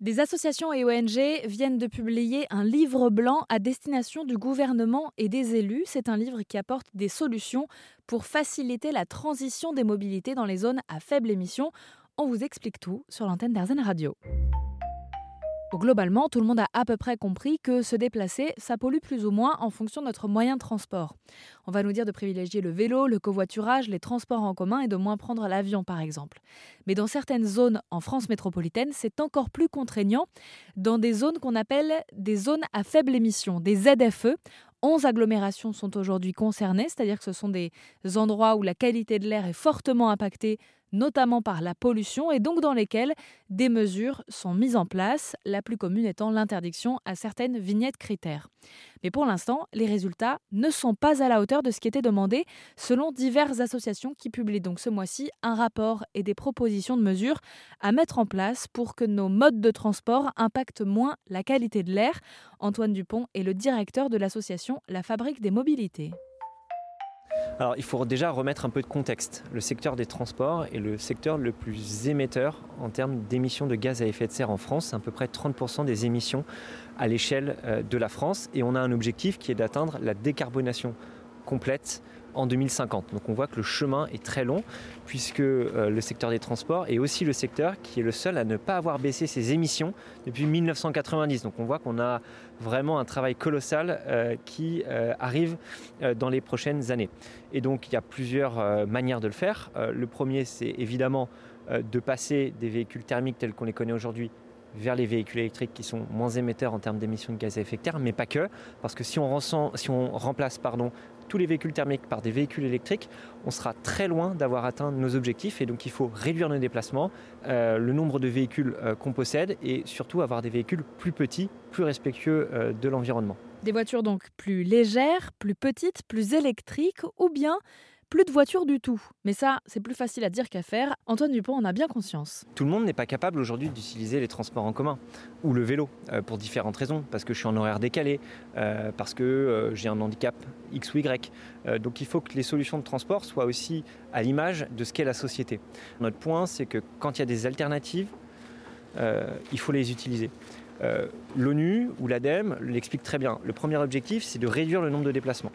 Des associations et ONG viennent de publier un livre blanc à destination du gouvernement et des élus. C'est un livre qui apporte des solutions pour faciliter la transition des mobilités dans les zones à faible émission. On vous explique tout sur l'antenne d'Arzen Radio. Globalement, tout le monde a à peu près compris que se déplacer, ça pollue plus ou moins en fonction de notre moyen de transport. On va nous dire de privilégier le vélo, le covoiturage, les transports en commun et de moins prendre l'avion par exemple. Mais dans certaines zones en France métropolitaine, c'est encore plus contraignant dans des zones qu'on appelle des zones à faible émission, des ZFE. 11 agglomérations sont aujourd'hui concernées, c'est-à-dire que ce sont des endroits où la qualité de l'air est fortement impactée notamment par la pollution, et donc dans lesquelles des mesures sont mises en place, la plus commune étant l'interdiction à certaines vignettes critères. Mais pour l'instant, les résultats ne sont pas à la hauteur de ce qui était demandé, selon diverses associations qui publient donc ce mois-ci un rapport et des propositions de mesures à mettre en place pour que nos modes de transport impactent moins la qualité de l'air. Antoine Dupont est le directeur de l'association La Fabrique des Mobilités. Alors il faut déjà remettre un peu de contexte. Le secteur des transports est le secteur le plus émetteur en termes d'émissions de gaz à effet de serre en France. À peu près 30% des émissions à l'échelle euh, de la France. Et on a un objectif qui est d'atteindre la décarbonation complète en 2050. Donc on voit que le chemin est très long puisque euh, le secteur des transports est aussi le secteur qui est le seul à ne pas avoir baissé ses émissions depuis 1990. Donc on voit qu'on a vraiment un travail colossal euh, qui euh, arrive dans les prochaines années. Et donc il y a plusieurs manières de le faire. le premier c'est évidemment de passer des véhicules thermiques tels qu'on les connaît aujourd'hui vers les véhicules électriques qui sont moins émetteurs en termes d'émissions de gaz à effet de serre, mais pas que, parce que si on, remplace tous les véhicules thermiques par des véhicules électriques, on sera très loin d'avoir atteint nos objectifs et donc il faut réduire nos déplacements, euh, le nombre de véhicules euh, qu'on possède et surtout avoir des véhicules plus petits, plus respectueux euh, de l'environnement. Des voitures donc plus légères, plus petites, plus électriques ou bien plus de voitures du tout. Mais ça, c'est plus facile à dire qu'à faire. Antoine Dupont en a bien conscience. Tout le monde n'est pas capable aujourd'hui d'utiliser les transports en commun ou le vélo euh, pour différentes raisons. Parce que je suis en horaire décalé, euh, parce que euh, j'ai un handicap X ou Y. donc il faut que les solutions de transport soient aussi à l'image de ce qu'est la société. Notre point, c'est que quand il y a des alternatives, il faut les utiliser. L'ONU ou l'ADEME l'expliquent très bien. Le premier objectif, c'est de réduire le nombre de déplacements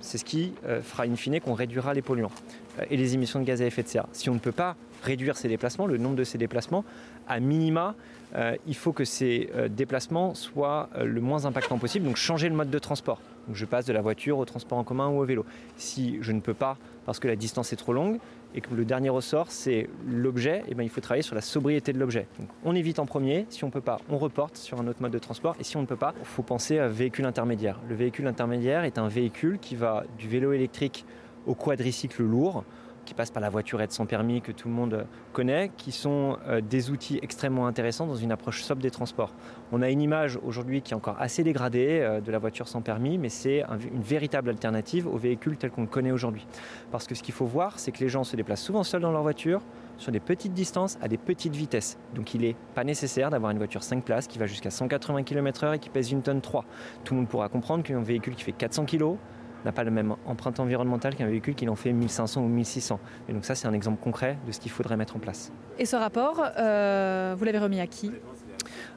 c'est ce qui euh, fera in fine qu'on réduira les polluants euh, et les émissions de gaz à effet de serre. Si on ne peut pas réduire ces déplacements, le nombre de ces déplacements, à minima, euh, il faut que ces déplacements soient le moins impactants possible, donc changer le mode de transport. Donc je passe de la voiture au transport en commun ou au vélo. Si je ne peux pas parce que la distance est trop longue et que le dernier ressort c'est l'objet, et eh bien il faut travailler sur la sobriété de l'objet. On évite en premier, si on ne peut pas, on reporte sur un autre mode de transport et si on ne peut pas, il faut penser à véhicule intermédiaire. Le véhicule intermédiaire est un véhicule qui va du vélo électrique au quadricycle lourd qui passent par la voiturette sans permis que tout le monde connaît, qui sont euh, des outils extrêmement intéressants dans une approche sobre des transports. On a une image aujourd'hui qui est encore assez dégradée euh, de la voiture sans permis, mais c'est une véritable alternative aux véhicules tels qu'on le connaît aujourd'hui. Parce que ce qu'il faut voir, c'est que les gens se déplacent souvent seuls dans leur voiture, sur des petites distances, à des petites vitesses. Donc il n'est pas nécessaire d'avoir une voiture 5 places qui va jusqu'à 180 km/h et qui pèse une tonne 3. Tout le monde pourra comprendre qu'un véhicule qui fait 400 kg, n'a pas la même empreinte environnementale qu'un véhicule qui en fait 1500 ou 1600. Et donc ça, c'est un exemple concret de ce qu'il faudrait mettre en place. Et ce rapport, euh, vous l'avez remis à qui?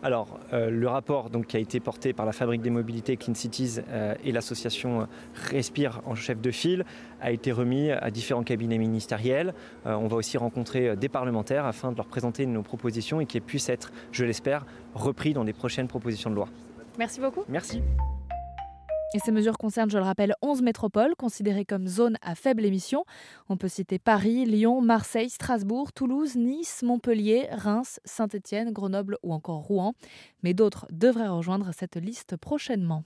Alors, euh, le rapport donc, qui a été porté par la Fabrique des Mobilités Clean Cities euh, et l'association Respire en chef de file a été remis à différents cabinets ministériels. on va aussi rencontrer des parlementaires afin de leur présenter nos propositions et qu'elles puissent être, je l'espère, repris dans des prochaines propositions de loi. Merci beaucoup. Merci. Et ces mesures concernent, je le rappelle, 11 métropoles considérées comme zones à faible émission. On peut citer Paris, Lyon, Marseille, Strasbourg, Toulouse, Nice, Montpellier, Reims, Saint-Étienne, Grenoble ou encore Rouen. Mais d'autres devraient rejoindre cette liste prochainement.